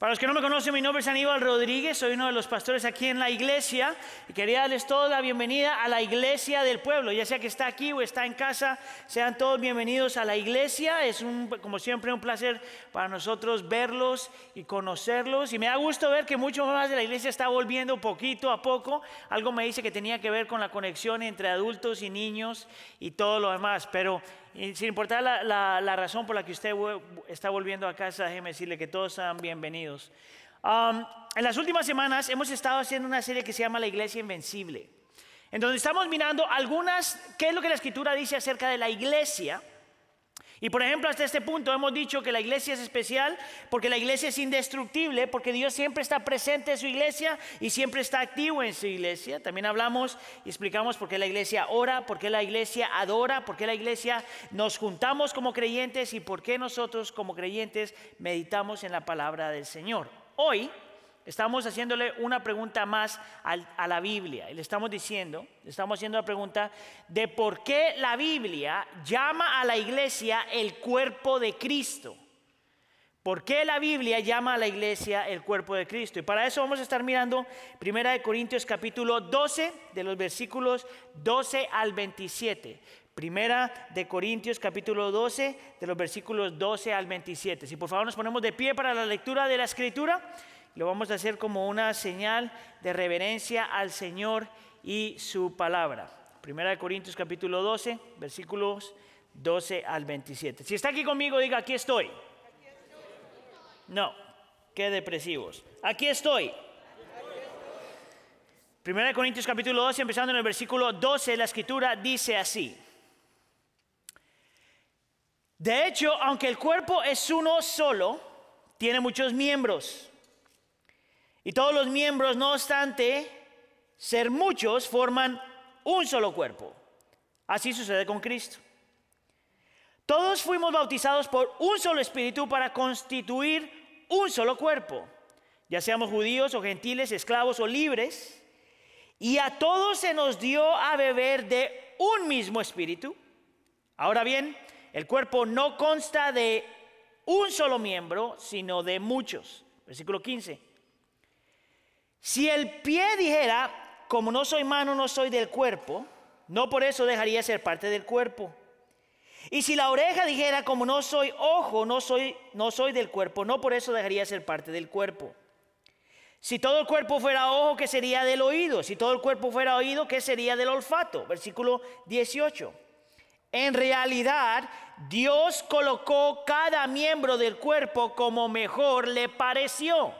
Para los que no me conocen, mi nombre es Aníbal Rodríguez, soy uno de los pastores aquí en la iglesia y quería darles toda la bienvenida a la iglesia del pueblo, ya sea que está aquí o está en casa, sean todos bienvenidos a la iglesia. Es un, como siempre un placer para nosotros verlos y conocerlos y me da gusto ver que mucho más de la iglesia está volviendo poquito a poco. Algo me dice que tenía que ver con la conexión entre adultos y niños y todo lo demás, pero sin importar la, razón por la que usted está volviendo a casa, déjeme decirle que todos sean bienvenidos. en las últimas semanas hemos estado haciendo una serie que se llama La Iglesia Invencible, en donde estamos mirando algunas, qué es lo que la Escritura dice acerca de la iglesia y por ejemplo, hasta este punto hemos dicho que la iglesia es especial porque la iglesia es indestructible, porque Dios siempre está presente en su iglesia y siempre está activo en su iglesia. También hablamos y explicamos por qué la iglesia ora, por qué la iglesia adora, por qué la iglesia nos juntamos como creyentes y por qué nosotros como creyentes meditamos en la palabra del Señor. Hoy estamos haciéndole una pregunta más a la Biblia y le estamos diciendo, le estamos haciendo la pregunta de por qué la Biblia llama a la iglesia el cuerpo de Cristo. ¿Por qué la Biblia llama a la iglesia el cuerpo de Cristo? Y para eso vamos a estar mirando 1 Corintios capítulo 12, de los versículos 12 al 27. Primera de Corintios capítulo 12, de los versículos 12 al 27. Si por favor nos ponemos de pie para la lectura de la escritura. Lo vamos a hacer como una señal de reverencia al Señor y su palabra. Primera de Corintios capítulo 12, versículos 12 al 27. Si está aquí conmigo, diga, aquí estoy. No, qué depresivos. Aquí estoy. Primera de Corintios capítulo 12, empezando en el versículo 12, la escritura dice así. De hecho, aunque el cuerpo es uno solo, tiene muchos miembros y todos los miembros, no obstante ser muchos, forman un solo cuerpo. Así sucede con Cristo. Todos fuimos bautizados por un solo espíritu para constituir un solo cuerpo, ya seamos judíos o gentiles, esclavos o libres, y a todos se nos dio a beber de un mismo espíritu. Ahora bien, el cuerpo no consta de un solo miembro, sino de muchos. Versículo 15. Si el pie dijera, como no soy mano, no soy del cuerpo, no por eso dejaría ser parte del cuerpo. Y si la oreja dijera, como no soy ojo, no soy, no soy del cuerpo, no por eso dejaría ser parte del cuerpo. Si todo el cuerpo fuera ojo, ¿qué sería del oído? Si todo el cuerpo fuera oído, ¿qué sería del olfato? Versículo 18. En realidad, Dios colocó cada miembro del cuerpo como mejor le pareció.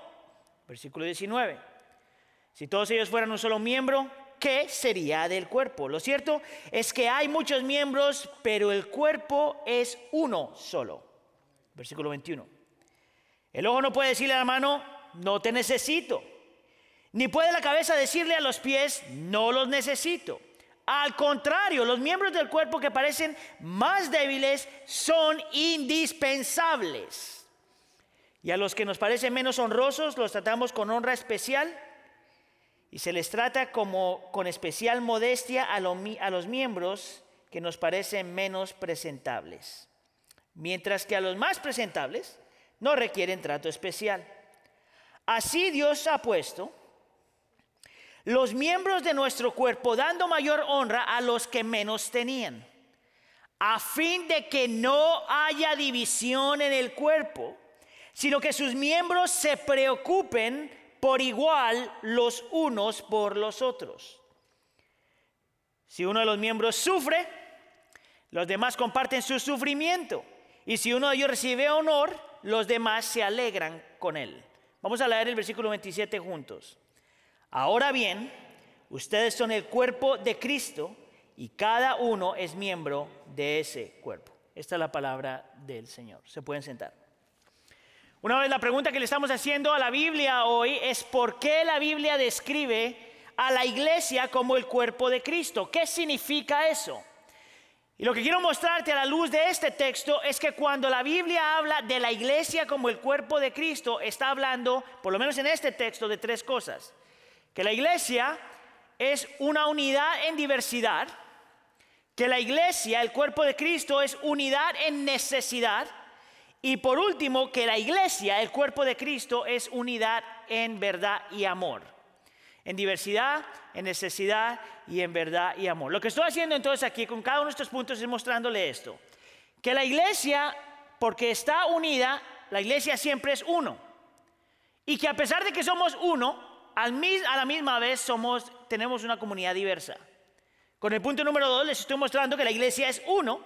Versículo 19. Si todos ellos fueran un solo miembro, ¿qué sería del cuerpo? Lo cierto es que hay muchos miembros, pero el cuerpo es uno solo. Versículo 21. El ojo no puede decirle a la mano, no te necesito. Ni puede la cabeza decirle a los pies, no los necesito. Al contrario, los miembros del cuerpo que parecen más débiles son indispensables. Y a los que nos parecen menos honrosos los tratamos con honra especial y se les trata como con especial modestia a, a los miembros que nos parecen menos presentables, mientras que a los más presentables no requieren trato especial. Así Dios ha puesto los miembros de nuestro cuerpo dando mayor honra a los que menos tenían, a fin de que no haya división en el cuerpo, sino que sus miembros se preocupen por igual los unos por los otros. Si uno de los miembros sufre, los demás comparten su sufrimiento. Y si uno de ellos recibe honor, los demás se alegran con él. Vamos a leer el versículo 27 juntos. Ahora bien, ustedes son el cuerpo de Cristo y cada uno es miembro de ese cuerpo. Esta es la palabra del Señor. Se pueden sentar. Una vez la pregunta que le estamos haciendo a la Biblia hoy es por qué la Biblia describe a la iglesia como el cuerpo de Cristo. ¿Qué significa eso? Y lo que quiero mostrarte a la luz de este texto es que cuando la Biblia habla de la iglesia como el cuerpo de Cristo, está hablando, por lo menos en este texto, de tres cosas. Que la iglesia es una unidad en diversidad, que la iglesia, el cuerpo de Cristo, es unidad en necesidad, Y por último, que la iglesia, el cuerpo de Cristo, es unidad en verdad y amor. En diversidad, en necesidad y en verdad y amor. Lo que estoy haciendo entonces aquí con cada uno de estos puntos es mostrándole esto. Que la iglesia, porque está unida, la iglesia siempre es uno. Y que a pesar de que somos uno, a la misma vez somos, tenemos una comunidad diversa. Con el punto número dos les estoy mostrando que la iglesia es uno,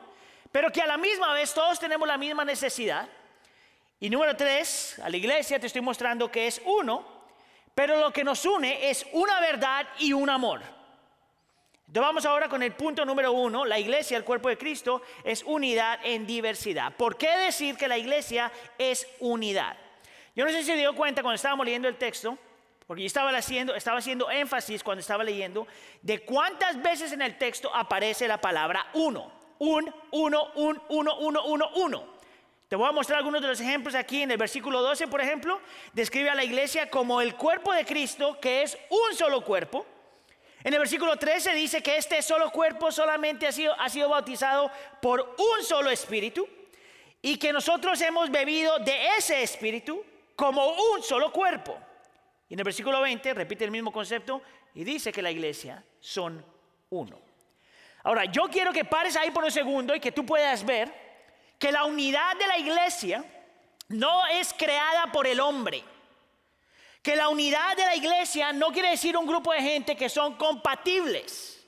pero que a la misma vez todos tenemos la misma necesidad. Y número tres, a la iglesia te estoy mostrando que es uno, pero lo que nos une es una verdad y un amor. Entonces vamos ahora con el punto número uno, la iglesia, el cuerpo de Cristo, es unidad en diversidad. ¿Por qué decir que la iglesia es unidad? Yo no sé si se dio cuenta cuando estábamos leyendo el texto, porque yo estaba haciendo, estaba haciendo énfasis cuando estaba leyendo de cuántas veces en el texto aparece la palabra uno. Un, uno, un, uno, uno, uno, uno. Te voy a mostrar algunos de los ejemplos aquí en el versículo 12, por ejemplo. Describe a la iglesia como el cuerpo de Cristo, que es un solo cuerpo. En el versículo 13 dice que este solo cuerpo solamente ha sido, ha sido bautizado por un solo espíritu y que nosotros hemos bebido de ese espíritu como un solo cuerpo. Y en el versículo 20 repite el mismo concepto y dice que la iglesia son uno. Ahora, yo quiero que pares ahí por un segundo y que tú puedas ver que la unidad de la iglesia no es creada por el hombre. Que la unidad de la iglesia no quiere decir un grupo de gente que son compatibles.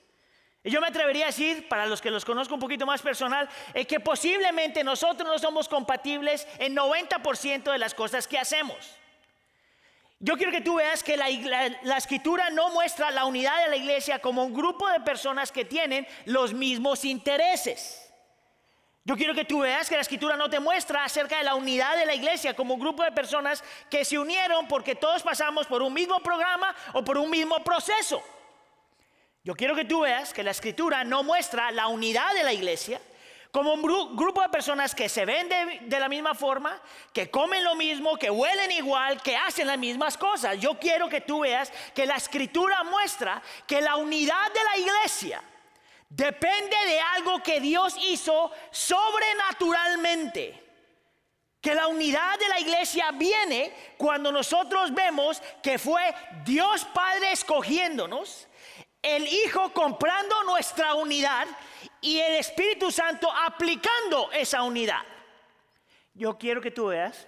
Y yo me atrevería a decir, para los que los conozco un poquito más personal, es que posiblemente nosotros no somos compatibles en 90% de las cosas que hacemos. Yo quiero que tú veas que la, escritura no muestra la unidad de la iglesia como un grupo de personas que tienen los mismos intereses. Yo quiero que tú veas que la escritura no te muestra acerca de la unidad de la iglesia como un grupo de personas que se unieron porque todos pasamos por un mismo programa o por un mismo proceso. Yo quiero que tú veas que la escritura no muestra la unidad de la iglesia como un grupo de personas que se ven de, la misma forma, que comen lo mismo, que huelen igual, que hacen las mismas cosas. Yo quiero que tú veas que la escritura muestra que la unidad de la iglesia depende de algo que Dios hizo sobrenaturalmente. Que la unidad de la iglesia viene cuando nosotros vemos que fue Dios Padre escogiéndonos, el Hijo comprando nuestra unidad y el Espíritu Santo aplicando esa unidad. Yo quiero que tú veas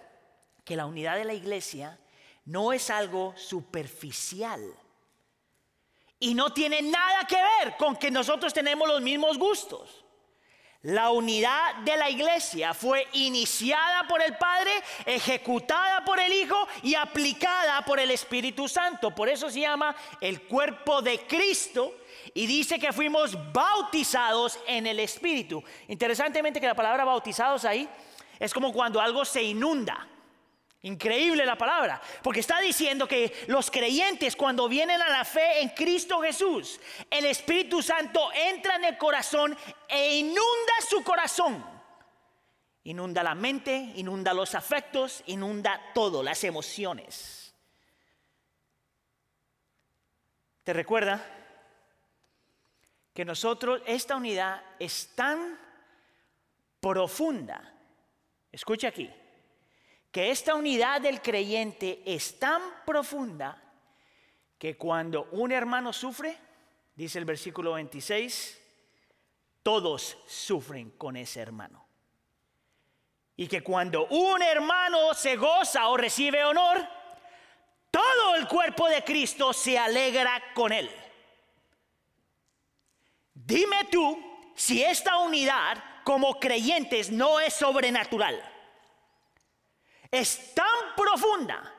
que la unidad de la iglesia no es algo superficial y no tiene nada que ver con que nosotros tenemos los mismos gustos. La unidad de la iglesia fue iniciada por el Padre, ejecutada por el Hijo y aplicada por el Espíritu Santo. Por eso se llama el cuerpo de Cristo y dice que fuimos bautizados en el Espíritu. Interesantemente que la palabra bautizados ahí es como cuando algo se inunda. Increíble la palabra, porque está diciendo que los creyentes cuando vienen a la fe en Cristo Jesús, el Espíritu Santo entra en el corazón e inunda su corazón. Inunda la mente, inunda los afectos, inunda todo, las emociones. ¿Te recuerda que nosotros, esta unidad es tan profunda? Escucha aquí que esta unidad del creyente es tan profunda que cuando un hermano sufre, dice el versículo 26, todos sufren con ese hermano. Y que cuando un hermano se goza o recibe honor, todo el cuerpo de Cristo se alegra con él. Dime tú si esta unidad como creyentes no es sobrenatural es tan profunda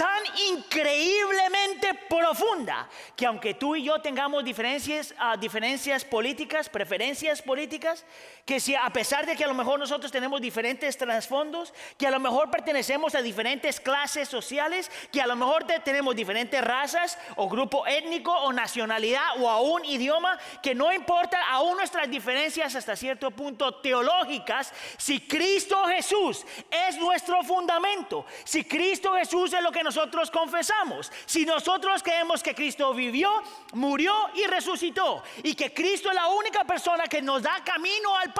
tan increíblemente profunda que aunque tú y yo tengamos diferencias, diferencias políticas, preferencias políticas, que si a pesar de que a lo mejor nosotros tenemos diferentes trasfondos, que a lo mejor pertenecemos a diferentes clases sociales, que a lo mejor tenemos diferentes razas o grupo étnico o nacionalidad o aún idioma, que no importa aún nuestras diferencias hasta cierto punto teológicas, si Cristo Jesús es nuestro fundamento, si Cristo Jesús es lo que nos nosotros confesamos. Si nosotros creemos que Cristo vivió, murió y resucitó, y que Cristo es la única persona que nos da camino al Padre,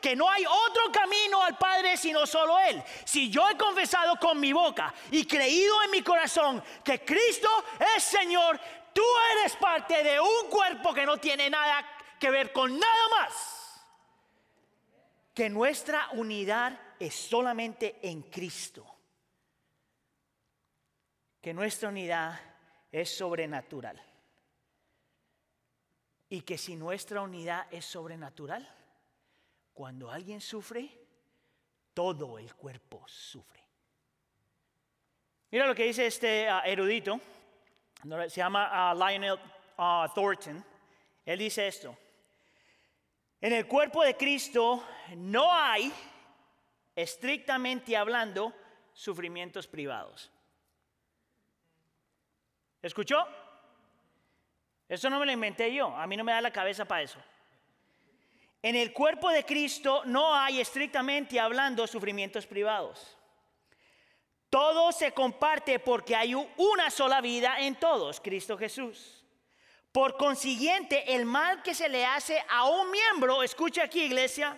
que no hay otro camino al Padre sino solo Él. Si yo he confesado con mi boca y creído en mi corazón que Cristo es Señor, tú eres parte de un cuerpo que no tiene nada que ver con nada más que nuestra unidad es solamente en Cristo. Que nuestra unidad es sobrenatural. Y que si nuestra unidad es sobrenatural, cuando alguien sufre, todo el cuerpo sufre. Mira lo que dice este ah, erudito, se llama ah, Lionel ah, Thornton. Él dice esto. En el cuerpo de Cristo no hay, estrictamente hablando, sufrimientos privados. ¿Escuchó? Eso no me lo inventé yo, a mí no me da la cabeza para eso. En el cuerpo de Cristo no hay, estrictamente hablando, sufrimientos privados. Todo se comparte porque hay una sola vida en todos, Cristo Jesús. Por consiguiente, el mal que se le hace a un miembro, escucha aquí iglesia,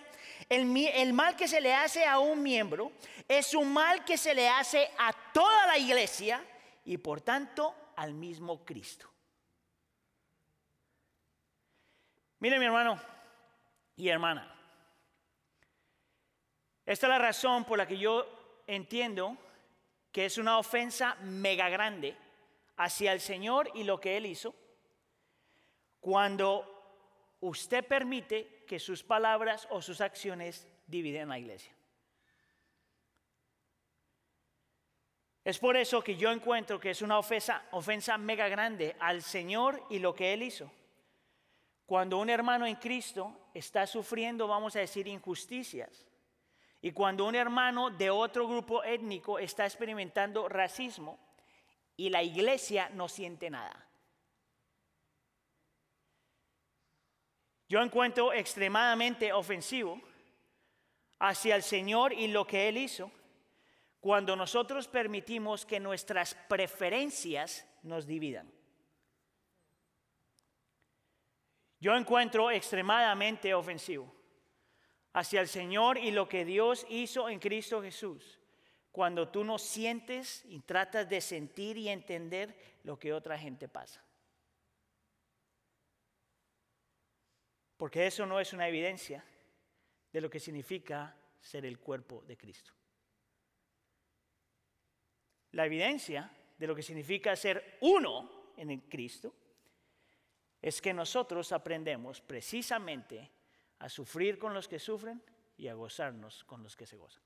el, el, mal que se le hace a un miembro es un mal que se le hace a toda la iglesia y por tanto al mismo Cristo. Mire mi hermano y hermana, esta es la razón por la que yo entiendo que es una ofensa mega grande hacia el Señor y lo que Él hizo cuando usted permite que sus palabras o sus acciones dividen la iglesia. Es por eso que yo encuentro que es una ofensa, ofensa mega grande al Señor y lo que Él hizo. Cuando un hermano en Cristo está sufriendo, vamos a decir, injusticias, y cuando un hermano de otro grupo étnico está experimentando racismo y la iglesia no siente nada. Yo encuentro extremadamente ofensivo hacia el Señor y lo que Él hizo cuando nosotros permitimos que nuestras preferencias nos dividan. Yo encuentro extremadamente ofensivo hacia el Señor y lo que Dios hizo en Cristo Jesús cuando tú no sientes y tratas de sentir y entender lo que otra gente pasa. Porque eso no es una evidencia de lo que significa ser el cuerpo de Cristo. La evidencia de lo que significa ser uno en el Cristo es que nosotros aprendemos precisamente a sufrir con los que sufren y a gozarnos con los que se gozan.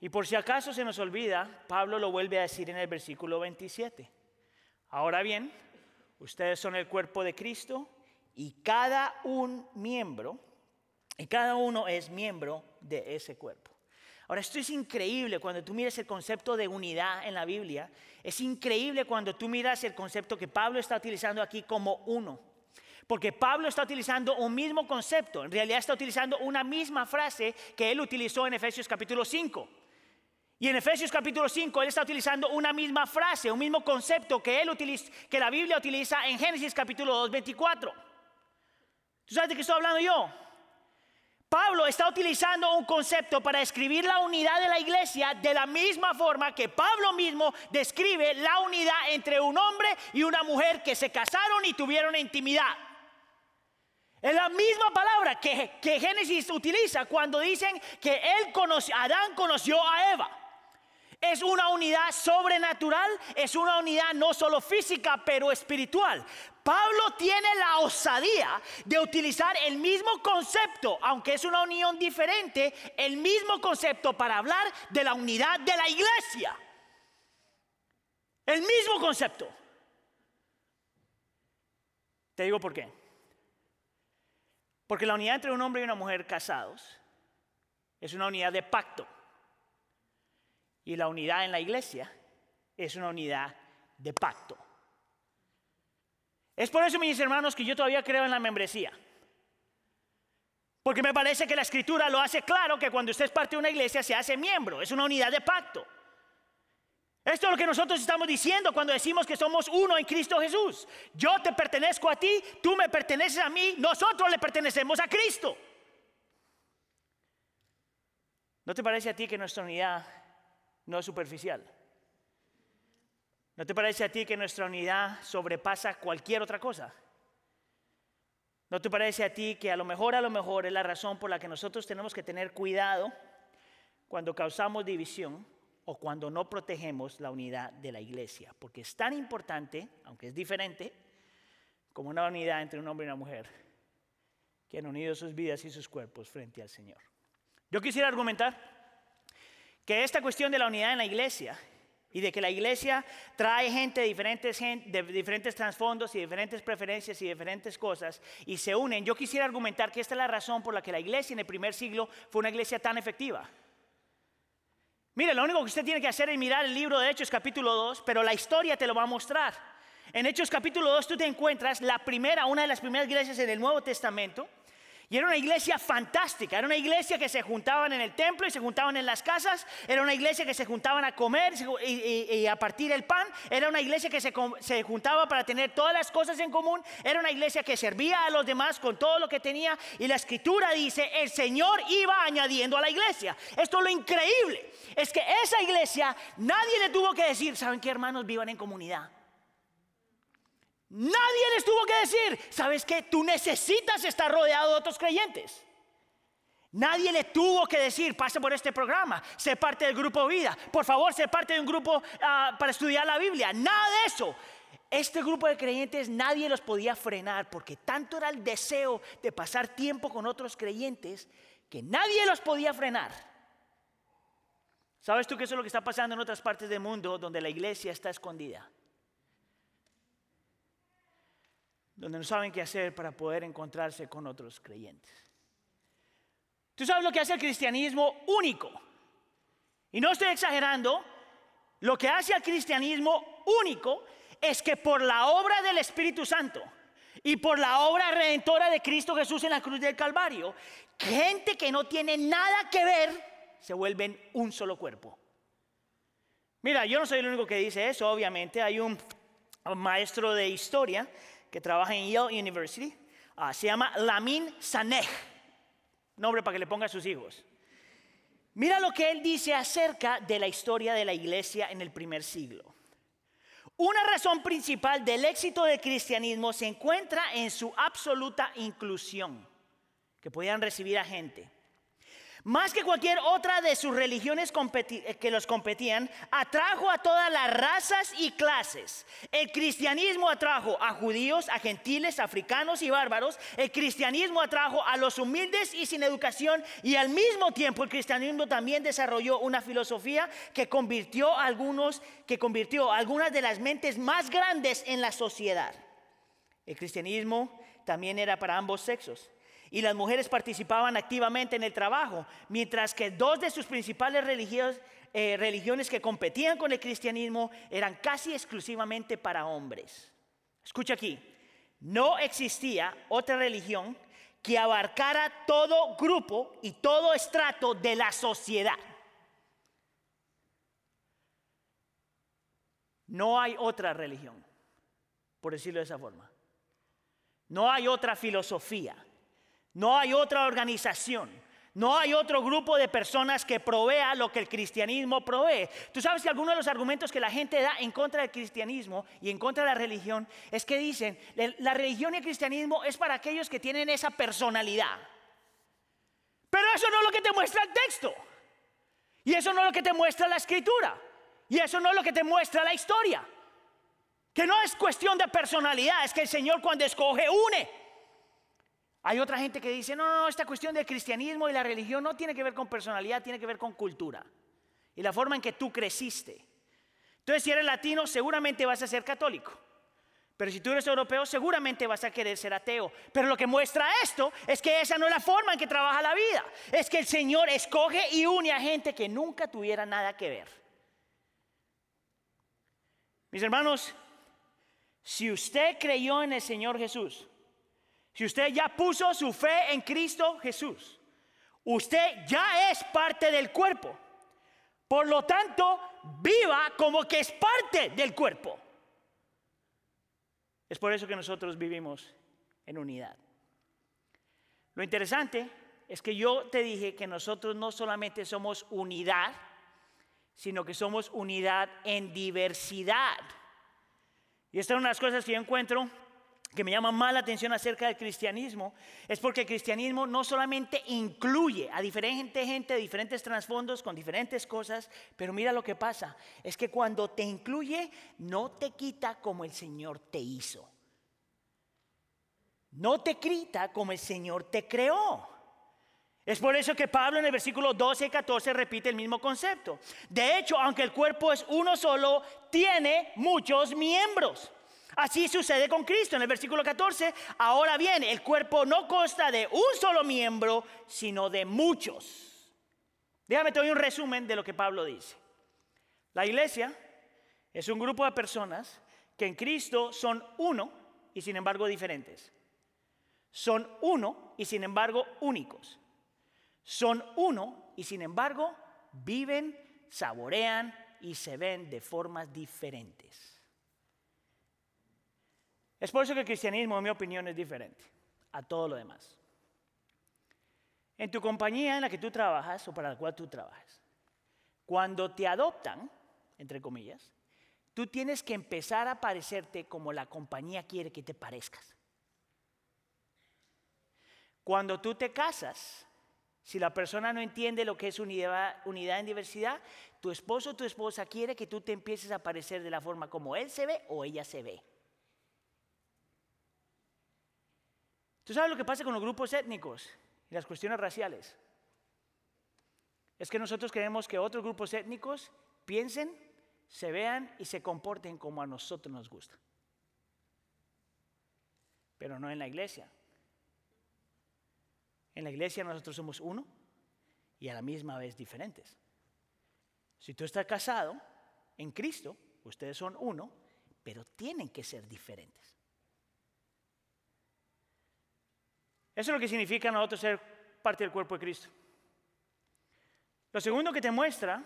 Y por si acaso se nos olvida, Pablo lo vuelve a decir en el versículo 27. Ahora bien, ustedes son el cuerpo de Cristo y cada un miembro, y cada uno es miembro de ese cuerpo. Ahora, esto es increíble cuando tú miras el concepto de unidad en la Biblia. Es increíble cuando tú miras el concepto que Pablo está utilizando aquí como uno. Porque Pablo está utilizando un mismo concepto, en realidad está utilizando una misma frase que él utilizó en Efesios capítulo 5. Y en Efesios capítulo 5 él está utilizando una misma frase, un mismo concepto que, él utiliza, que la Biblia utiliza en Génesis capítulo 2, 24. ¿Tú sabes de qué estoy hablando yo? Pablo está utilizando un concepto para describir la unidad de la iglesia de la misma forma que Pablo mismo describe la unidad entre un hombre y una mujer que se casaron y tuvieron intimidad. Es la misma palabra que, que Génesis utiliza cuando dicen que él conoció, Adán conoció a Eva. Es una unidad sobrenatural, es una unidad no solo física, pero espiritual. Pablo tiene la osadía de utilizar el mismo concepto, aunque es una unión diferente, el mismo concepto para hablar de la unidad de la iglesia. El mismo concepto. Te digo por qué. Porque la unidad entre un hombre y una mujer casados es una unidad de pacto. Y la unidad en la iglesia es una unidad de pacto. Es por eso, mis hermanos, que yo todavía creo en la membresía. Porque me parece que la escritura lo hace claro que cuando usted es parte de una iglesia se hace miembro, es una unidad de pacto. Esto es lo que nosotros estamos diciendo cuando decimos que somos uno en Cristo Jesús. Yo te pertenezco a ti, tú me perteneces a mí, nosotros le pertenecemos a Cristo. ¿No te parece a ti que nuestra unidad no es superficial? ¿No te parece a ti que nuestra unidad sobrepasa cualquier otra cosa? ¿No te parece a ti que a lo mejor, a lo mejor es la razón por la que nosotros tenemos que tener cuidado cuando causamos división o cuando no protegemos la unidad de la iglesia? Porque es tan importante, aunque es diferente, como una unidad entre un hombre y una mujer, que han unido sus vidas y sus cuerpos frente al Señor. Yo quisiera argumentar que esta cuestión de la unidad en la iglesia y de que la iglesia trae gente de diferentes, de diferentes trasfondos y diferentes preferencias y diferentes cosas y se unen. Yo quisiera argumentar que esta es la razón por la que la iglesia en el primer siglo fue una iglesia tan efectiva. Mire, lo único que usted tiene que hacer es mirar el libro de Hechos capítulo 2, pero la historia te lo va a mostrar. En Hechos capítulo 2 tú te encuentras la primera, una de las primeras iglesias en el Nuevo Testamento y era una iglesia fantástica, era una iglesia que se juntaban en el templo y se juntaban en las casas, era una iglesia que se juntaban a comer y, a partir el pan, era una iglesia que se, se, juntaba para tener todas las cosas en común, era una iglesia que servía a los demás con todo lo que tenía y la escritura dice, el Señor iba añadiendo a la iglesia. Esto es lo increíble, es que esa iglesia nadie le tuvo que decir, ¿saben qué hermanos vivan en comunidad? Nadie les tuvo que decir, ¿sabes qué? Tú necesitas estar rodeado de otros creyentes. Nadie le tuvo que decir, pase por este programa, sé parte del grupo vida, por favor, sé parte de un grupo ah, para estudiar la Biblia. Nada de eso. Este grupo de creyentes nadie los podía frenar porque tanto era el deseo de pasar tiempo con otros creyentes que nadie los podía frenar. ¿Sabes tú qué es lo que está pasando en otras partes del mundo donde la iglesia está escondida? Donde no saben qué hacer para poder encontrarse con otros creyentes. Tú sabes lo que hace el cristianismo único. Y no estoy exagerando, lo que hace al cristianismo único es que por la obra del Espíritu Santo y por la obra redentora de Cristo Jesús en la cruz del Calvario, gente que no tiene nada que ver se vuelven un solo cuerpo. Mira, yo no soy el único que dice eso, obviamente. Hay un maestro de historia que trabaja en Yale University. Ah, se llama Lamin Saneh, nombre para que le ponga a sus hijos. Mira lo que él dice acerca de la historia de la iglesia en el primer siglo. Una razón principal del éxito del cristianismo se encuentra en su absoluta inclusión, que podían recibir a gente. Más que cualquier otra de sus religiones eh, que los competían, atrajo a todas las razas y clases. El cristianismo atrajo a judíos, a gentiles, africanos y bárbaros. El cristianismo atrajo a los humildes y sin educación. Y al mismo tiempo el cristianismo también desarrolló una filosofía que convirtió a algunos, que convirtió a algunas de las mentes más grandes en la sociedad. El cristianismo también era para ambos sexos y las mujeres participaban activamente en el trabajo, mientras que dos de sus principales eh, religiones que competían con el cristianismo eran casi exclusivamente para hombres. Escucha aquí, no existía otra religión que abarcara todo grupo y todo estrato de la sociedad. No hay otra religión, por decirlo de esa forma. No hay otra filosofía. No hay otra organización. No hay otro grupo de personas que provea lo que el cristianismo provee. Tú sabes que algunos de los argumentos que la gente da en contra del cristianismo y en contra de la religión es que dicen, la religión y el cristianismo es para aquellos que tienen esa personalidad. Pero eso no es lo que te muestra el texto. Y eso no es lo que te muestra la escritura. Y eso no es lo que te muestra la historia. Que no es cuestión de personalidad, es que el Señor cuando escoge une. Hay otra gente que dice, no, no, esta cuestión del cristianismo y la religión no tiene que ver con personalidad, tiene que ver con cultura y la forma en que tú creciste. Entonces, si eres latino, seguramente vas a ser católico. Pero si tú eres europeo, seguramente vas a querer ser ateo. Pero lo que muestra esto es que esa no es la forma en que trabaja la vida. Es que el Señor escoge y une a gente que nunca tuviera nada que ver. Mis hermanos, si usted creyó en el Señor Jesús, si usted ya puso su fe en Cristo Jesús, usted ya es parte del cuerpo. Por lo tanto, viva como que es parte del cuerpo. Es por eso que nosotros vivimos en unidad. Lo interesante es que yo te dije que nosotros no solamente somos unidad, sino que somos unidad en diversidad. Y esta es una de las cosas que yo encuentro que me llama más la atención acerca del cristianismo, es porque el cristianismo no solamente incluye a diferente gente de diferentes trasfondos con diferentes cosas, pero mira lo que pasa, es que cuando te incluye, no te quita como el Señor te hizo. No te quita como el Señor te creó. Es por eso que Pablo en el versículo 12 y 14 repite el mismo concepto. De hecho, aunque el cuerpo es uno solo, tiene muchos miembros. Así sucede con Cristo en el versículo 14. Ahora bien, el cuerpo no consta de un solo miembro, sino de muchos. Déjame te doy un resumen de lo que Pablo dice. La iglesia es un grupo de personas que en Cristo son uno y sin embargo diferentes. Son uno y sin embargo únicos son uno y sin embargo viven, saborean y se ven de formas diferentes. Es por eso que el cristianismo, en mi opinión, es diferente a todo lo demás. En tu compañía en la que tú trabajas o para la cual tú trabajas, cuando te adoptan, entre comillas, tú tienes que empezar a parecerte como la compañía quiere que te parezcas. Cuando tú te casas, si la persona no entiende lo que es unidad, unidad en diversidad, tu esposo o tu esposa quiere que tú te empieces a parecer de la forma como él se ve o ella se ve. ¿Tú sabes lo que pasa con los grupos étnicos y las cuestiones raciales? Es que nosotros queremos que otros grupos étnicos piensen, se vean y se comporten como a nosotros nos gusta. Pero no en la iglesia. En la iglesia nosotros somos uno y a la misma vez diferentes. Si tú estás casado en Cristo, ustedes son uno, pero tienen que ser diferentes. Eso es lo que significa nosotros ser parte del cuerpo de Cristo. Lo segundo que te muestra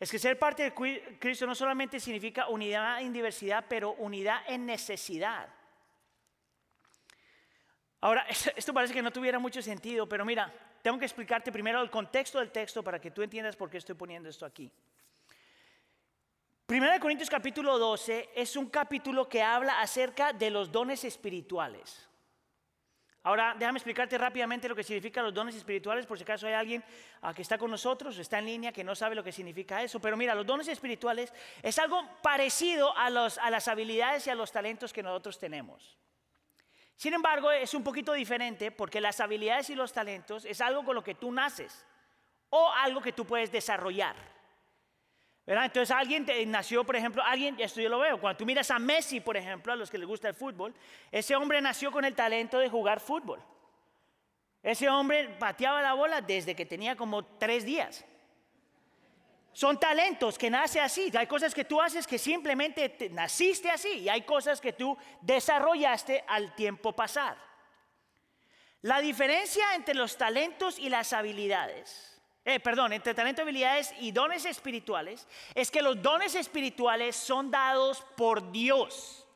es que ser parte de Cristo no solamente significa unidad en diversidad, pero unidad en necesidad. Ahora, esto parece que no tuviera mucho sentido, pero mira, tengo que explicarte primero el contexto del texto para que tú entiendas por qué estoy poniendo esto aquí. Primero de Corintios capítulo 12 es un capítulo que habla acerca de los dones espirituales. Ahora, déjame explicarte rápidamente lo que significan los dones espirituales, por si acaso hay alguien ah, que está con nosotros, está en línea, que no sabe lo que significa eso. Pero mira, los dones espirituales es algo parecido a, a las habilidades y a los talentos que nosotros tenemos. Sin embargo, es un poquito diferente porque las habilidades y los talentos es algo con lo que tú naces o algo que tú puedes desarrollar. Entonces alguien nació, por ejemplo, alguien, esto yo lo veo, cuando tú miras a Messi, por ejemplo, a los que les gusta el fútbol, ese hombre nació con el talento de jugar fútbol. Ese hombre pateaba la bola desde que tenía como tres días. Son talentos que nace así. Hay cosas que tú haces que simplemente naciste así y hay cosas que tú desarrollaste al tiempo pasar. La diferencia entre los talentos y las habilidades, eh, perdón, entre talentos, habilidades y dones espirituales, es que los dones espirituales son dados por Dios.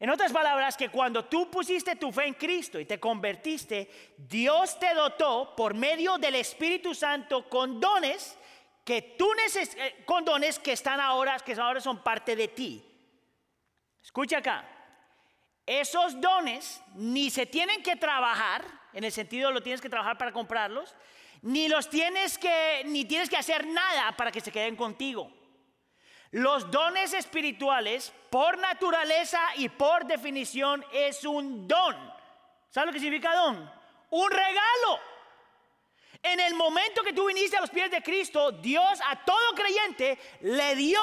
En otras palabras, que cuando tú pusiste tu fe en Cristo y te convertiste, Dios te dotó por medio del Espíritu Santo con dones que tú necesitas, eh, con dones que están ahora, que ahora son parte de ti. Escucha acá. Esos dones ni se tienen que trabajar, en el sentido lo tienes que trabajar para comprarlos, ni los tienes que, ni tienes que hacer nada para que se queden contigo. Los dones espirituales, por naturaleza y por definición, es un don. ¿Sabes lo que significa don? Un regalo. En el momento que tú viniste a los pies de Cristo, Dios a todo creyente le dio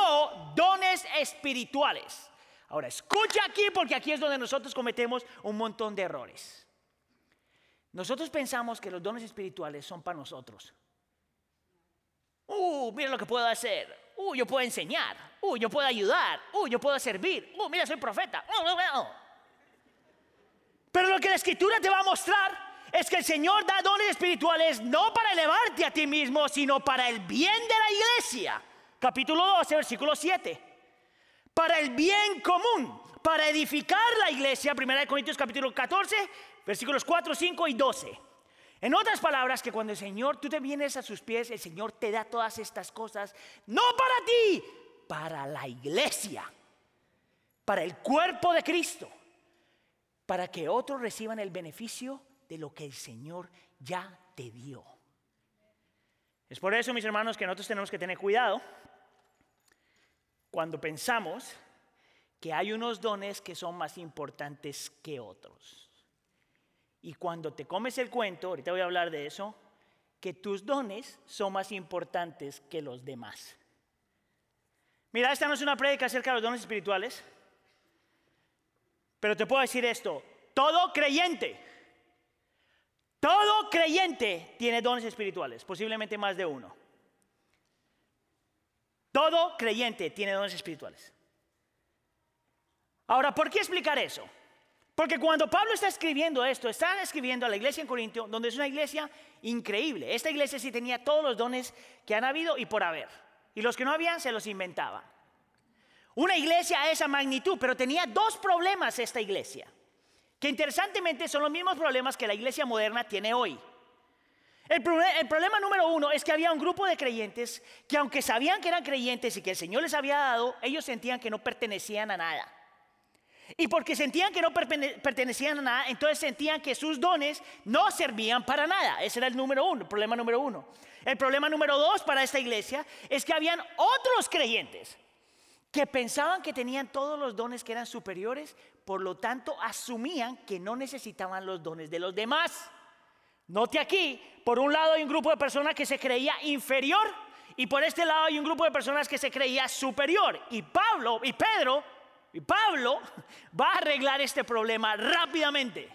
dones espirituales. Ahora, escucha aquí porque aquí es donde nosotros cometemos un montón de errores. Nosotros pensamos que los dones espirituales son para nosotros. Uh, mira lo que puedo hacer. Uh, yo puedo enseñar. Uh, yo puedo ayudar. Uh, yo puedo servir. Uh, mira, soy profeta. Uh, uh, uh. Pero lo que la escritura te va a mostrar es que el Señor da dones espirituales no para elevarte a ti mismo, sino para el bien de la iglesia. Capítulo 12, versículo 7. Para el bien común, para edificar la iglesia. 1 Corintios capítulo 14, versículos 4, 5 y 12. En otras palabras, que cuando el Señor, tú te vienes a sus pies, el Señor te da todas estas cosas, no para ti, para la iglesia, para el cuerpo de Cristo, para que otros reciban el beneficio de lo que el Señor ya te dio. Es por eso, mis hermanos, que nosotros tenemos que tener cuidado cuando pensamos que hay unos dones que son más importantes que otros. Y cuando te comes el cuento, ahorita voy a hablar de eso, que tus dones son más importantes que los demás. Mira, esta no es una prédica acerca de los dones espirituales, pero te puedo decir esto, todo creyente, todo creyente tiene dones espirituales, posiblemente más de uno. Todo creyente tiene dones espirituales. Ahora, ¿por qué explicar eso? Porque cuando Pablo está escribiendo esto, está escribiendo a la iglesia en Corintio, donde es una iglesia increíble. Esta iglesia sí tenía todos los dones que han habido y por haber. Y los que no habían se los inventaba. Una iglesia a esa magnitud, pero tenía dos problemas esta iglesia, que interesantemente son los mismos problemas que la iglesia moderna tiene hoy. El, problema número uno es que había un grupo de creyentes que aunque sabían que eran creyentes y que el Señor les había dado, ellos sentían que no pertenecían a nada. Y porque sentían que no pertenecían a nada, entonces sentían que sus dones no servían para nada. Ese era el número uno, el problema número uno. El problema número dos para esta iglesia es que habían otros creyentes que pensaban que tenían todos los dones que eran superiores, por lo tanto asumían que no necesitaban los dones de los demás. Note aquí, por un lado hay un grupo de personas que se creía inferior y por este lado hay un grupo de personas que se creía superior. Y Pablo y Pedro y Pablo va a arreglar este problema rápidamente.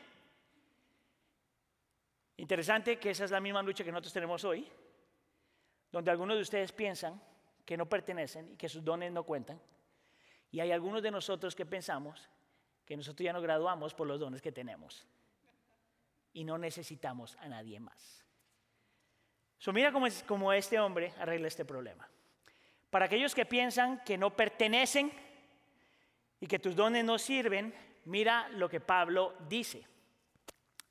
Interesante que esa es la misma lucha que nosotros tenemos hoy, donde algunos de ustedes piensan que no pertenecen y que sus dones no cuentan. Y hay algunos de nosotros que pensamos que nosotros ya nos graduamos por los dones que tenemos y no necesitamos a nadie más. So, mira cómo, cómo este hombre arregla este problema. Para aquellos que piensan que no pertenecen, y que tus dones no sirven, mira lo que Pablo dice.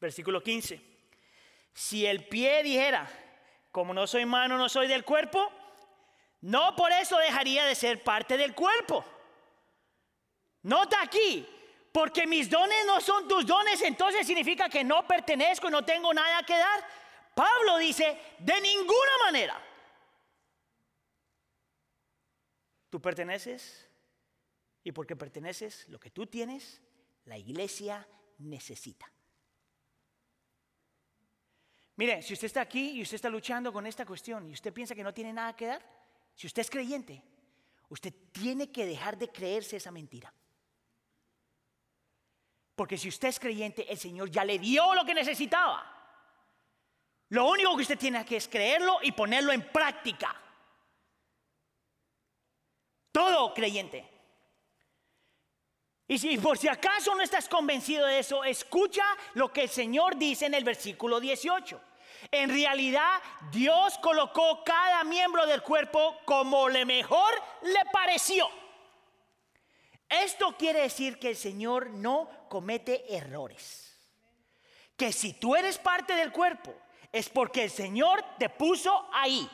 Versículo 15. Si el pie dijera, como no soy mano, no soy del cuerpo, no por eso dejaría de ser parte del cuerpo. Nota aquí, porque mis dones no son tus dones, entonces significa que no pertenezco y no tengo nada que dar. Pablo dice, de ninguna manera. Tú perteneces y porque perteneces, lo que tú tienes, la iglesia necesita. Mire, si usted está aquí y usted está luchando con esta cuestión y usted piensa que no tiene nada que dar, si usted es creyente, usted tiene que dejar de creerse esa mentira. Porque si usted es creyente, el Señor ya le dio lo que necesitaba. Lo único que usted tiene que es creerlo y ponerlo en práctica. Todo creyente. Y si por si acaso no estás convencido de eso, escucha lo que el Señor dice en el versículo 18. En realidad, Dios colocó cada miembro del cuerpo como le mejor le pareció. Esto quiere decir que el Señor no comete errores. Que si tú eres parte del cuerpo, es porque el Señor te puso ahí.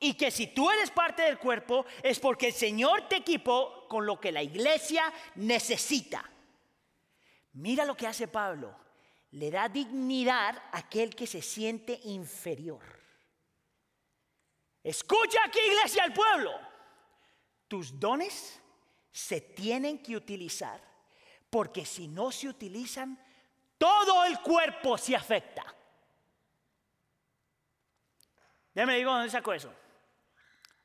Y que si tú eres parte del cuerpo es porque el Señor te equipó con lo que la iglesia necesita. Mira lo que hace Pablo. Le da dignidad a aquel que se siente inferior. Escucha aquí, iglesia, al pueblo. Tus dones se tienen que utilizar porque si no se utilizan, todo el cuerpo se afecta. Déjame digo dónde saco eso.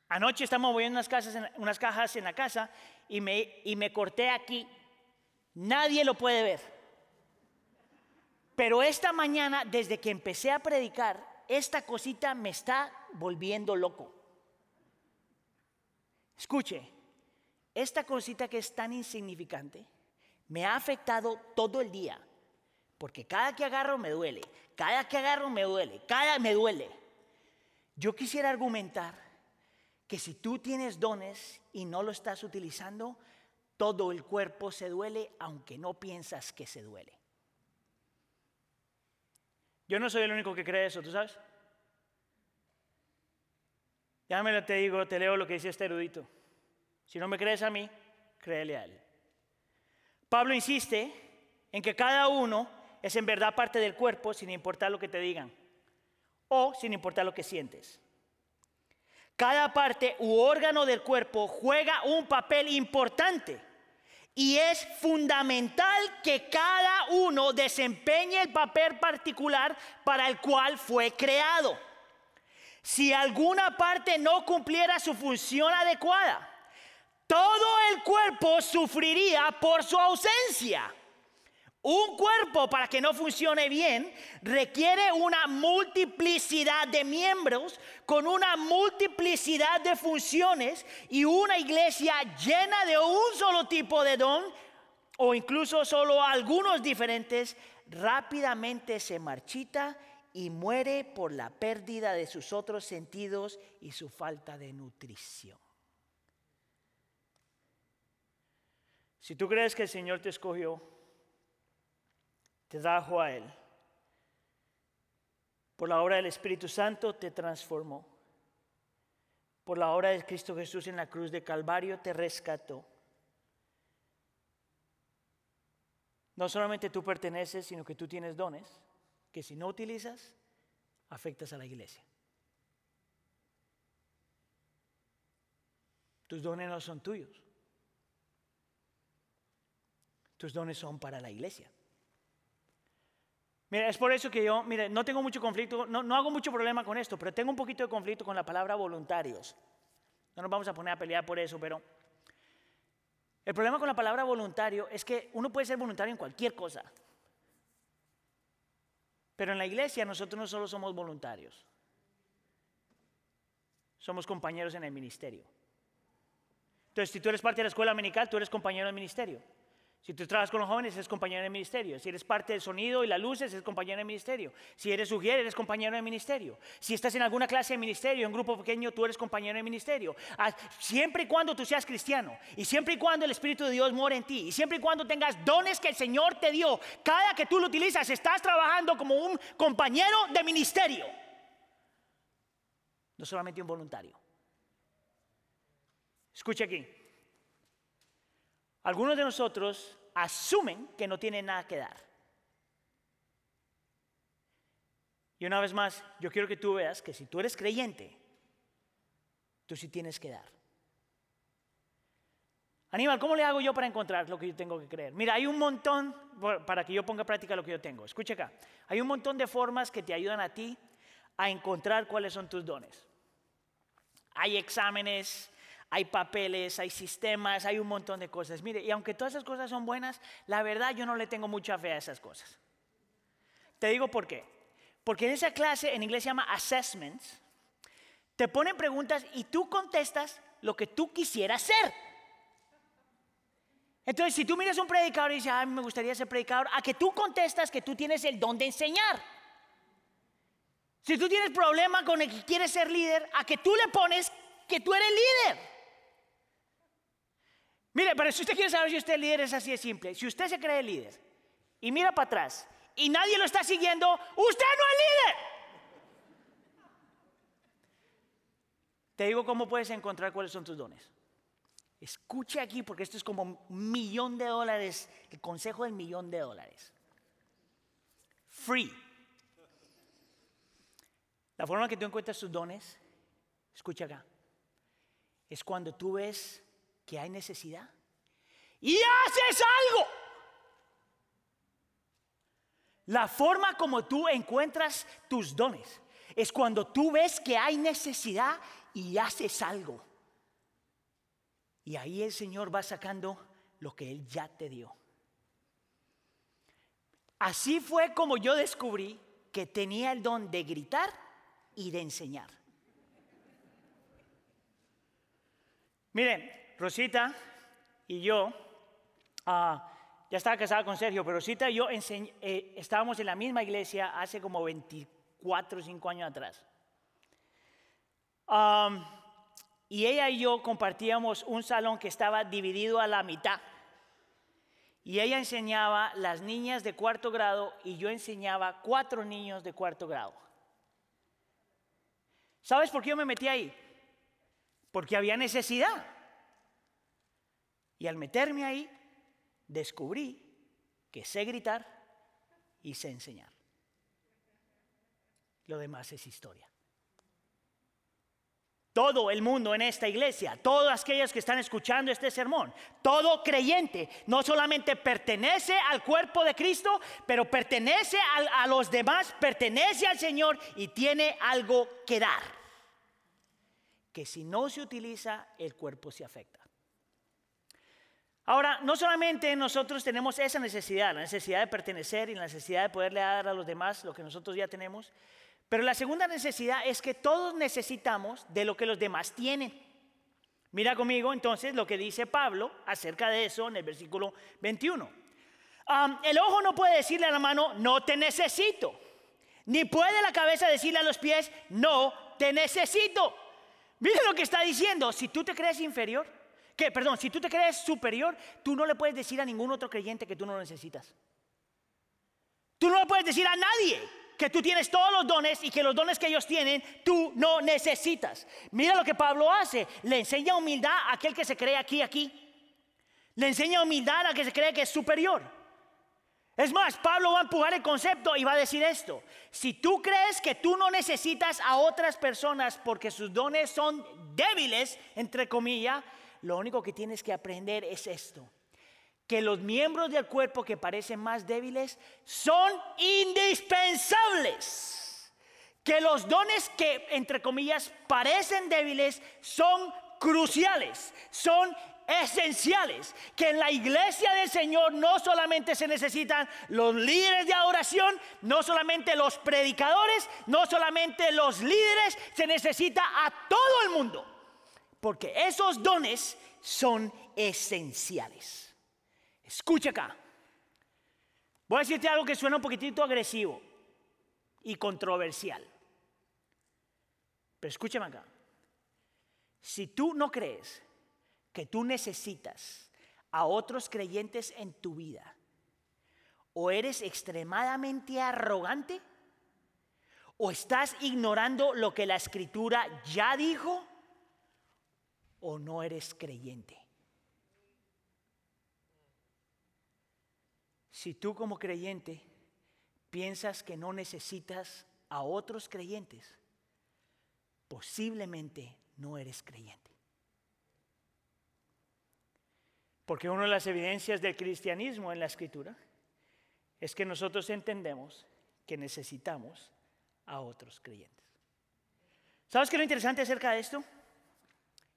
Anoche estamos moviendo unas, cajas en la casa y me, y me corté aquí. Nadie lo puede ver. Pero esta mañana, desde que empecé a predicar, esta cosita me está volviendo loco. Escuche, esta cosita que es tan insignificante me ha afectado todo el día porque cada que agarro me duele, cada que agarro me duele, cada me duele. Yo quisiera argumentar que si tú tienes dones y no lo estás utilizando, todo el cuerpo se duele aunque no piensas que se duele. Yo no soy el único que cree eso, ¿tú sabes? Ya me te digo, te leo lo que dice este erudito. Si no me crees a mí, créele a él. Pablo insiste en que cada uno es en verdad parte del cuerpo sin importar lo que te digan o sin importar lo que sientes. Cada parte u órgano del cuerpo juega un papel importante y es fundamental que cada uno desempeñe el papel particular para el cual fue creado. Si alguna parte no cumpliera su función adecuada, todo el cuerpo sufriría por su ausencia. Un cuerpo para que no funcione bien requiere una multiplicidad de miembros con una multiplicidad de funciones y una iglesia llena de un solo tipo de don o incluso solo algunos diferentes rápidamente se marchita y muere por la pérdida de sus otros sentidos y su falta de nutrición. Si tú crees que el Señor te escogió, te trajo a Él. Por la obra del Espíritu Santo te transformó. Por la obra de Cristo Jesús en la cruz de Calvario te rescató. No solamente tú perteneces, sino que tú tienes dones que si no utilizas, afectas a la iglesia. Tus dones no son tuyos. Tus dones son para la iglesia. Mira, es por eso que yo, mire, no tengo mucho conflicto, no, no hago mucho problema con esto, pero tengo un poquito de conflicto con la palabra voluntarios. No nos vamos a poner a pelear por eso, pero el problema con la palabra voluntario es que uno puede ser voluntario en cualquier cosa. Pero en la iglesia nosotros no solo somos voluntarios, somos compañeros en el ministerio. Entonces, si tú eres parte de la escuela dominical, tú eres compañero del ministerio. Si tú trabajas con los jóvenes, eres compañero de ministerio. Si eres parte del sonido y las luces, eres compañero de ministerio. Si eres sugiere, eres compañero de ministerio. Si estás en alguna clase de ministerio, en grupo pequeño, tú eres compañero de ministerio. Ah, siempre y cuando tú seas cristiano, y siempre y cuando el Espíritu de Dios mora en ti, y siempre y cuando tengas dones que el Señor te dio, cada que tú lo utilizas, estás trabajando como un compañero de ministerio. No solamente un voluntario. Escucha aquí. Algunos de nosotros asumen que no tienen nada que dar. Y una vez más, yo quiero que tú veas que si tú eres creyente, tú sí tienes que dar. Aníbal, ¿cómo le hago yo para encontrar lo que yo tengo que creer? Mira, hay un montón, para que yo ponga práctica lo que yo tengo. Escucha acá, hay un montón de formas que te ayudan a ti a encontrar cuáles son tus dones. Hay exámenes, hay papeles, hay sistemas, hay un montón de cosas. Mire, y aunque todas esas cosas son buenas, la verdad yo no le tengo mucha fe a esas cosas. Te digo por qué. Porque en esa clase, en inglés se llama assessments, te ponen preguntas y tú contestas lo que tú quisieras ser. Entonces, si tú miras a un predicador y dices, ay, me gustaría ser predicador, a que tú contestas que tú tienes el don de enseñar. Si tú tienes problema con el que quieres ser líder, a que tú le pones que tú eres líder. Mire, pero si usted quiere saber si usted es líder, es así de simple. Si usted se cree líder y mira para atrás y nadie lo está siguiendo, usted no es líder. Te digo cómo puedes encontrar cuáles son tus dones. Escuche aquí porque esto es como un millón de dólares, el consejo del millón de dólares. Free. La forma que tú encuentras tus dones, escucha acá, es cuando tú ves que hay necesidad y haces algo. La forma como tú encuentras tus dones es cuando tú ves que hay necesidad y haces algo. Y ahí el Señor va sacando lo que Él ya te dio. Así fue como yo descubrí que tenía el don de gritar y de enseñar. Miren, Rosita y yo, ah, ya estaba casada con Sergio, pero Cita y yo eh, estábamos en la misma iglesia hace como 24 o 5 años atrás. y ella y yo compartíamos un salón que estaba dividido a la mitad. Y ella enseñaba las niñas de cuarto grado y yo enseñaba cuatro niños de cuarto grado. ¿Sabes por qué yo me metí ahí? Porque había necesidad. Y al meterme ahí, descubrí que sé gritar y sé enseñar. Lo demás es historia. Todo el mundo en esta iglesia, todos aquellos que están escuchando este sermón, todo creyente no solamente pertenece al cuerpo de Cristo, pero pertenece a, a, los demás, pertenece al Señor y tiene algo que dar. Que si no se utiliza, el cuerpo se afecta. Ahora, no solamente nosotros tenemos esa necesidad, la necesidad de pertenecer y la necesidad de poderle dar a los demás lo que nosotros ya tenemos, pero la segunda necesidad es que todos necesitamos de lo que los demás tienen. Mira conmigo entonces lo que dice Pablo acerca de eso en el versículo 21. el ojo no puede decirle a la mano, no te necesito. Ni puede la cabeza decirle a los pies, no te necesito. Mira lo que está diciendo. Si tú te crees inferior, que, perdón, si tú te crees superior, tú no le puedes decir a ningún otro creyente que tú no lo necesitas. Tú no le puedes decir a nadie que tú tienes todos los dones y que los dones que ellos tienen tú no necesitas. Mira lo que Pablo hace. Le enseña humildad a aquel que se cree aquí, aquí. Le enseña humildad a que se cree que es superior. Es más, Pablo va a empujar el concepto y va a decir esto. Si tú crees que tú no necesitas a otras personas porque sus dones son débiles, entre comillas, lo único que tienes que aprender es esto. Que los miembros del cuerpo que parecen más débiles son indispensables. Que los dones que, entre comillas, parecen débiles son cruciales, son esenciales, que en la iglesia del Señor no solamente se necesitan los líderes de adoración, no solamente los predicadores, no solamente los líderes, se necesita a todo el mundo porque esos dones son esenciales. Escucha acá. Voy a decirte algo que suena un poquitito agresivo y controversial. Pero escúchame acá. Si tú no crees que tú necesitas a otros creyentes en tu vida, o eres extremadamente arrogante, o estás ignorando lo que la escritura ya dijo, o no eres creyente. Si tú como creyente piensas que no necesitas a otros creyentes, posiblemente no eres creyente. Porque una de las evidencias del cristianismo en la escritura es que nosotros entendemos que necesitamos a otros creyentes. ¿Sabes qué es lo interesante acerca de esto?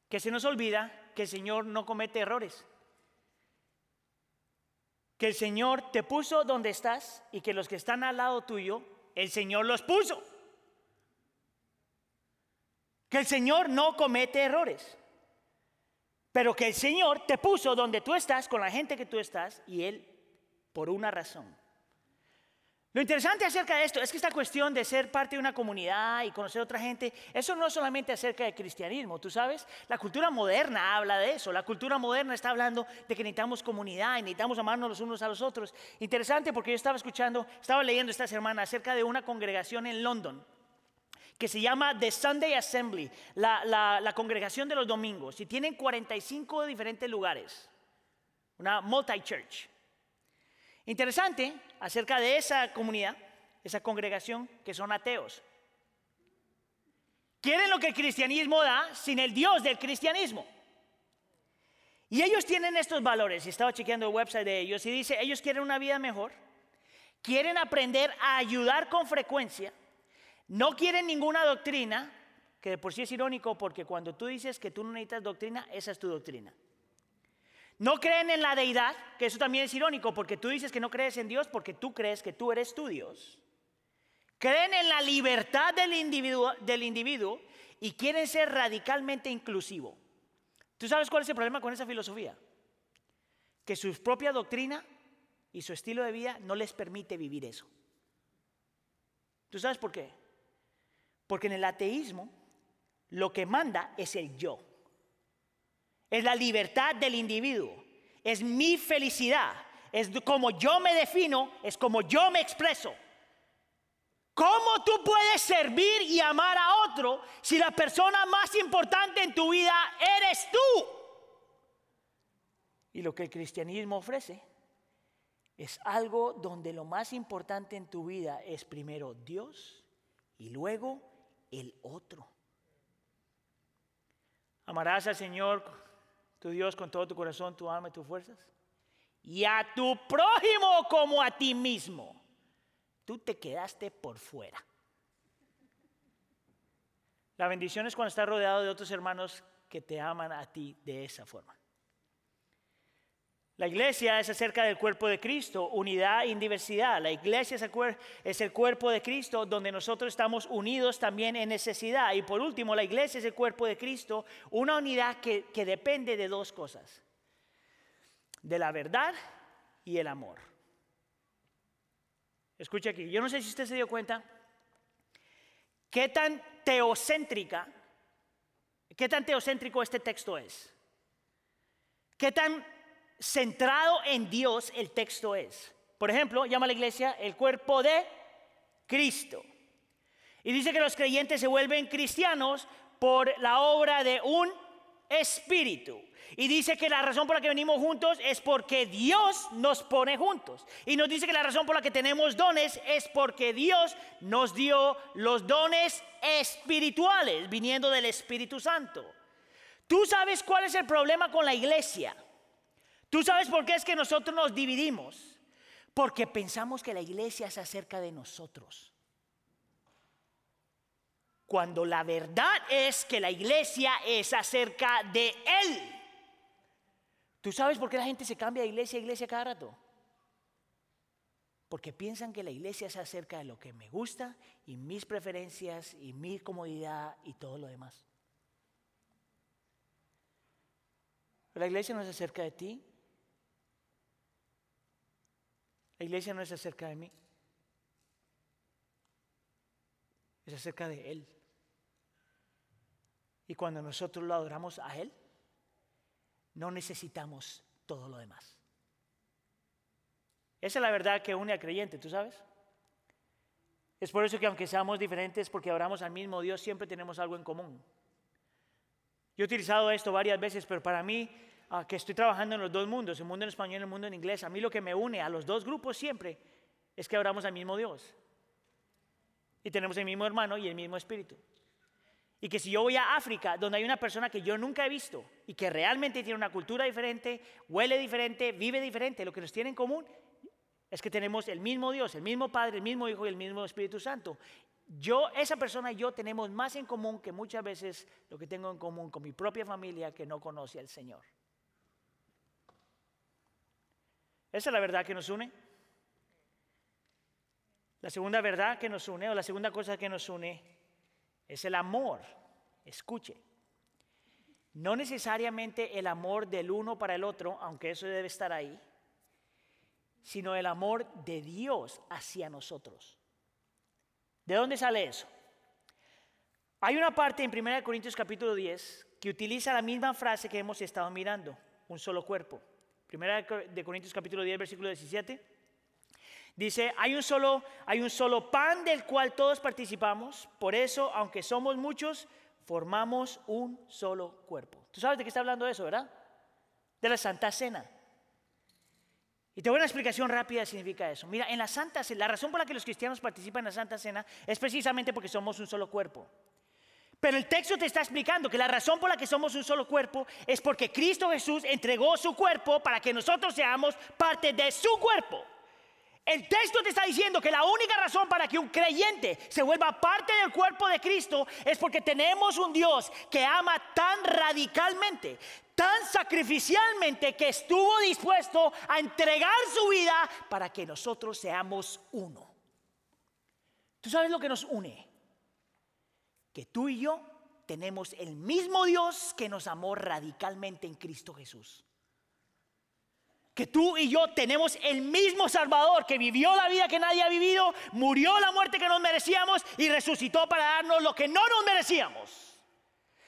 Que se nos olvida que el Señor no comete errores. Que el Señor te puso donde estás y que los que están al lado tuyo, el Señor los puso. Que el Señor no comete errores. Pero que el Señor te puso donde tú estás, con la gente que tú estás, y Él, por una razón, lo interesante acerca de esto es que esta cuestión de ser parte de una comunidad y conocer a otra gente, eso no es solamente acerca del cristianismo, tú sabes, la cultura moderna habla de eso, la cultura moderna está hablando de que necesitamos comunidad y necesitamos amarnos los unos a los otros. Interesante porque yo estaba escuchando, estaba leyendo esta semana acerca de una congregación en London que se llama The Sunday Assembly, la, la congregación de los domingos, y tienen 45 diferentes lugares, una multi-church. Interesante acerca de esa comunidad, esa congregación que son ateos. Quieren lo que el cristianismo da sin el Dios del cristianismo. Y ellos tienen estos valores. Y estaba chequeando el website de ellos y dice, ellos quieren una vida mejor, quieren aprender a ayudar con frecuencia, no quieren ninguna doctrina, que de por sí es irónico porque cuando tú dices que tú no necesitas doctrina, esa es tu doctrina. No creen en la deidad, que eso también es irónico, porque tú dices que no crees en Dios porque tú crees que tú eres tu Dios. Creen en la libertad del individuo, del individuo y quieren ser radicalmente inclusivo. ¿Tú sabes cuál es el problema con esa filosofía? Que su propia doctrina y su estilo de vida no les permite vivir eso. ¿Tú sabes por qué? Porque en el ateísmo lo que manda es el yo. Es la libertad del individuo. Es mi felicidad. Es como yo me defino, es como yo me expreso. ¿Cómo tú puedes servir y amar a otro si la persona más importante en tu vida eres tú? Y lo que el cristianismo ofrece es algo donde lo más importante en tu vida es primero Dios y luego el otro. Amarás al Señor, tu Dios, con todo tu corazón, tu alma y tus fuerzas. Y a tu prójimo como a ti mismo. Tú te quedaste por fuera. La bendición es cuando estás rodeado de otros hermanos que te aman a ti de esa forma. La iglesia es acerca del cuerpo de Cristo, unidad y diversidad. La iglesia es el, cuerpo de Cristo donde nosotros estamos unidos también en necesidad. Y por último, la iglesia es el cuerpo de Cristo, una unidad que, que depende de dos cosas, de la verdad y el amor. Escucha aquí, yo no sé si usted se dio cuenta qué tan teocéntrica, qué tan teocéntrico este texto es. Qué tan centrado en Dios el texto es. Por ejemplo, llama a la iglesia el cuerpo de Cristo. Y dice que los creyentes se vuelven cristianos por la obra de un espíritu. Y dice que la razón por la que venimos juntos es porque Dios nos pone juntos. Y nos dice que la razón por la que tenemos dones es porque Dios nos dio los dones espirituales viniendo del Espíritu Santo. ¿Tú sabes cuál es el problema con la iglesia? ¿Tú sabes por qué es que nosotros nos dividimos? Porque pensamos que la iglesia se acerca de nosotros. Cuando la verdad es que la iglesia es acerca de Él. ¿Tú sabes por qué la gente se cambia de iglesia a iglesia cada rato? Porque piensan que la iglesia se acerca de lo que me gusta y mis preferencias y mi comodidad y todo lo demás. la iglesia no es acerca de ti, la iglesia no es acerca de mí, es acerca de Él. Y cuando nosotros lo adoramos a Él, no necesitamos todo lo demás. Esa es la verdad que une al creyente, ¿tú sabes? Es por eso que aunque seamos diferentes, porque adoramos al mismo Dios, siempre tenemos algo en común. Yo he utilizado esto varias veces, pero para mí Ah, que estoy trabajando en los dos mundos, el mundo en español y el mundo en inglés, a mí lo que me une a los dos grupos siempre es que oramos al mismo Dios. Y tenemos el mismo hermano y el mismo espíritu. Y que si yo voy a África, donde hay una persona que yo nunca he visto y que realmente tiene una cultura diferente, huele diferente, vive diferente, lo que nos tiene en común es que tenemos el mismo Dios, el mismo Padre, el mismo Hijo y el mismo Espíritu Santo. Yo, esa persona y yo tenemos más en común que muchas veces lo que tengo en común con mi propia familia que no conoce al Señor. Esa es la verdad que nos une. La segunda verdad que nos une, o la segunda cosa que nos une, es el amor. Escuche. No necesariamente el amor del uno para el otro, aunque eso debe estar ahí, sino el amor de Dios hacia nosotros. ¿De dónde sale eso? Hay una parte en 1 Corintios capítulo 10 que utiliza la misma frase que hemos estado mirando, un solo cuerpo. Primera de Corintios capítulo 10, versículo 17. Dice, hay un, solo, hay un solo pan del cual todos participamos, por eso, aunque somos muchos, formamos un solo cuerpo. ¿Tú sabes de qué está hablando eso, verdad? De la Santa Cena. Y te voy a una explicación rápida de significa eso. Mira, en la Santa Cena, la razón por la que los cristianos participan en la Santa Cena es precisamente porque somos un solo cuerpo. Pero el texto te está explicando que la razón por la que somos un solo cuerpo es porque Cristo Jesús entregó su cuerpo para que nosotros seamos parte de su cuerpo. El texto te está diciendo que la única razón para que un creyente se vuelva parte del cuerpo de Cristo es porque tenemos un Dios que ama tan radicalmente, tan sacrificialmente que estuvo dispuesto a entregar su vida para que nosotros seamos uno. ¿Tú sabes lo que nos une? Que tú y yo tenemos el mismo Dios que nos amó radicalmente en Cristo Jesús. que tú y yo tenemos el mismo Salvador que vivió la vida que nadie ha vivido, murió la muerte que nos merecíamos y resucitó para darnos lo que no nos merecíamos.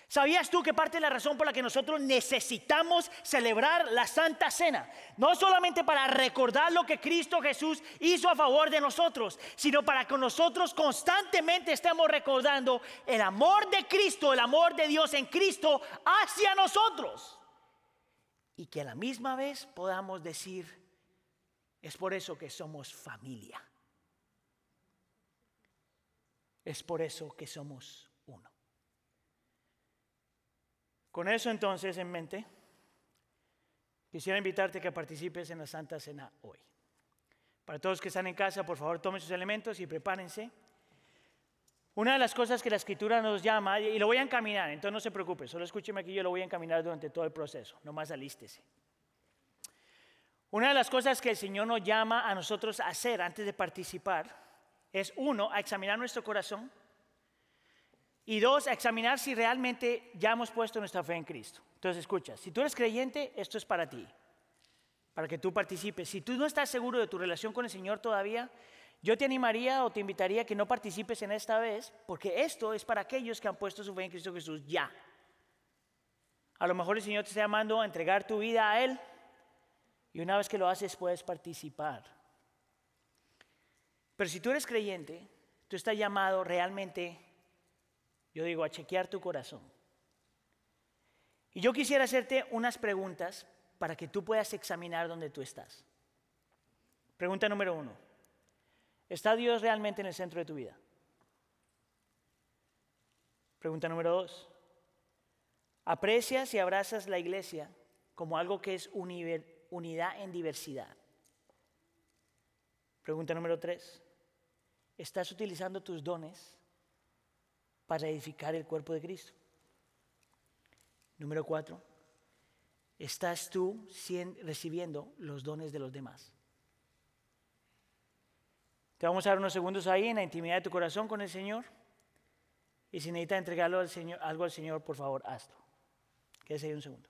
¿Sabías tú que parte de la razón por la que nosotros necesitamos celebrar la Santa Cena? No solamente para recordar lo que Cristo Jesús hizo a favor de nosotros, sino para que nosotros constantemente estemos recordando el amor de Cristo, el amor de Dios en Cristo hacia nosotros. Y que a la misma vez podamos decir, es por eso que somos familia. Es por eso que somos con eso entonces en mente, quisiera invitarte a que participes en la Santa Cena hoy. Para todos que están en casa, por favor tomen sus elementos y prepárense. Una de las cosas que la escritura nos llama, y lo voy a encaminar, entonces no se preocupe, solo escúcheme aquí, yo lo voy a encaminar durante todo el proceso, nomás alístese. Una de las cosas que el Señor nos llama a nosotros a hacer antes de participar es, uno, a examinar nuestro corazón, y dos, examinar si realmente ya hemos puesto nuestra fe en Cristo. Entonces, escucha, si tú eres creyente, esto es para ti, para que tú participes. Si tú no estás seguro de tu relación con el Señor todavía, yo te animaría o te invitaría a que no participes en esta vez, porque esto es para aquellos que han puesto su fe en Cristo Jesús ya. A lo mejor el Señor te está llamando a entregar tu vida a Él y una vez que lo haces puedes participar. Pero si tú eres creyente, tú estás llamado realmente yo digo, a chequear tu corazón. Y yo quisiera hacerte unas preguntas para que tú puedas examinar dónde tú estás. Pregunta número uno. ¿Está Dios realmente en el centro de tu vida? Pregunta número dos. ¿Aprecias y abrazas la iglesia como algo que es unidad en diversidad? Pregunta número tres. ¿Estás utilizando tus dones para edificar el cuerpo de Cristo. Número cuatro, estás tú recibiendo los dones de los demás. Te vamos a dar unos segundos ahí en la intimidad de tu corazón con el Señor. Y si necesitas entregarlo al Señor, algo al Señor, por favor, hazlo. Quédese ahí un segundo.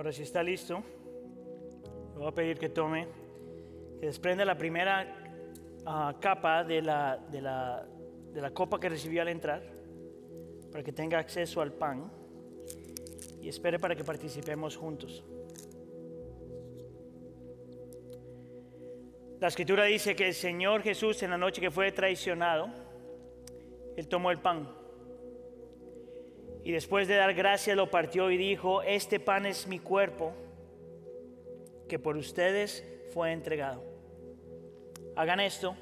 Ahora si está listo, le voy a pedir que tome, que desprenda la primera ah, capa de la, de, la, de la copa que recibió al entrar, para que tenga acceso al pan y espere para que participemos juntos. La escritura dice que el Señor Jesús en la noche que fue traicionado, Él tomó el pan y después de dar gracias lo partió y dijo, este pan es mi cuerpo que por ustedes fue entregado. Hagan esto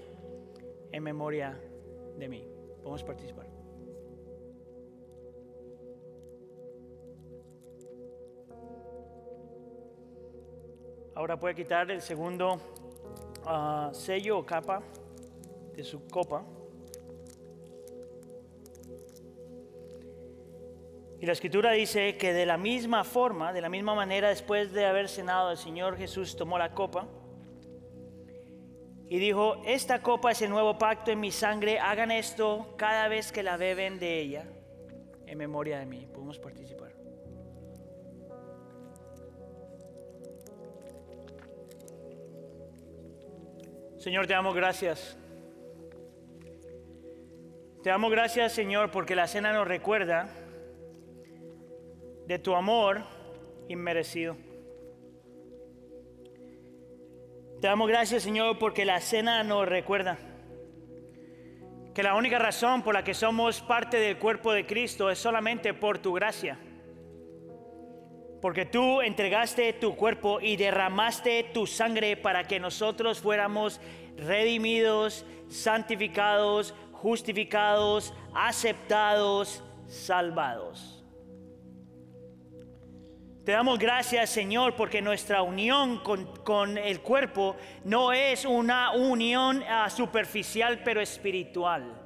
en memoria de mí. Podemos participar. Ahora puede quitar el segundo ah, sello o capa de su copa. Y la escritura dice que de la misma forma, de la misma manera, después de haber cenado, el Señor Jesús tomó la copa y dijo, esta copa es el nuevo pacto en mi sangre, hagan esto cada vez que la beben de ella, en memoria de mí. Podemos participar. Señor, te damos gracias. Te damos gracias, Señor, porque la cena nos recuerda de tu amor inmerecido. Te damos gracias, Señor, porque la cena nos recuerda que la única razón por la que somos parte del cuerpo de Cristo es solamente por tu gracia. Porque tú entregaste tu cuerpo y derramaste tu sangre para que nosotros fuéramos redimidos, santificados, justificados, aceptados, salvados. Te damos gracias, Señor, porque nuestra unión con, el cuerpo no es una unión ah, superficial, pero espiritual.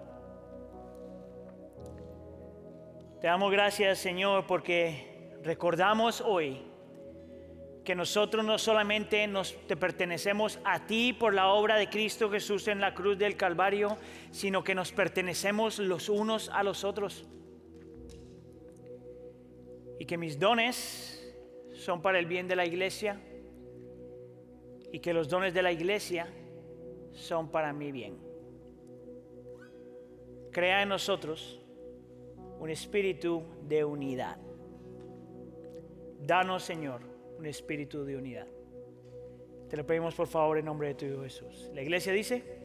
Te damos gracias, Señor, porque recordamos hoy que nosotros no solamente nos te pertenecemos a ti por la obra de Cristo Jesús en la cruz del Calvario, sino que nos pertenecemos los unos a los otros. Y que mis dones son para el bien de la iglesia y que los dones de la iglesia son para mi bien. Crea en nosotros un espíritu de unidad. Danos, Señor, un espíritu de unidad. Te lo pedimos por favor en nombre de tu Hijo Jesús. La iglesia dice...